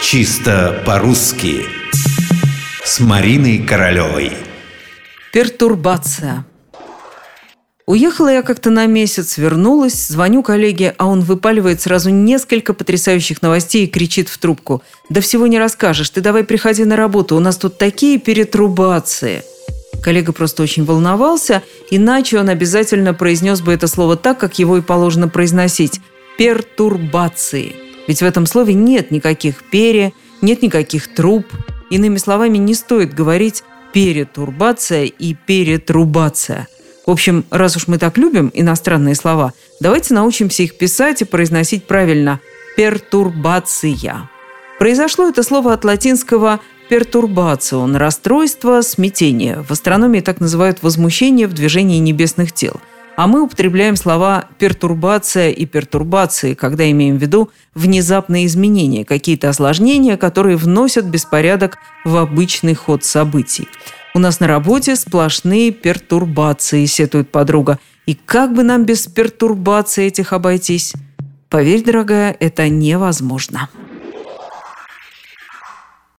Чисто по-русски С Мариной Королевой Пертурбация Уехала я как-то на месяц, вернулась, звоню коллеге, а он выпаливает сразу несколько потрясающих новостей и кричит в трубку. «Да всего не расскажешь, ты давай приходи на работу, у нас тут такие перетрубации!» Коллега просто очень волновался, иначе он обязательно произнес бы это слово так, как его и положено произносить – пертурбации. Ведь в этом слове нет никаких пере, нет никаких труб. Иными словами, не стоит говорить перетурбация и перетрубация – в общем, раз уж мы так любим иностранные слова, давайте научимся их писать и произносить правильно. Пертурбация. Произошло это слово от латинского «пертурбацион» – расстройство, смятение. В астрономии так называют возмущение в движении небесных тел. А мы употребляем слова «пертурбация» и «пертурбации», когда имеем в виду внезапные изменения, какие-то осложнения, которые вносят беспорядок в обычный ход событий. У нас на работе сплошные пертурбации, сетует подруга. И как бы нам без пертурбаций этих обойтись? Поверь, дорогая, это невозможно.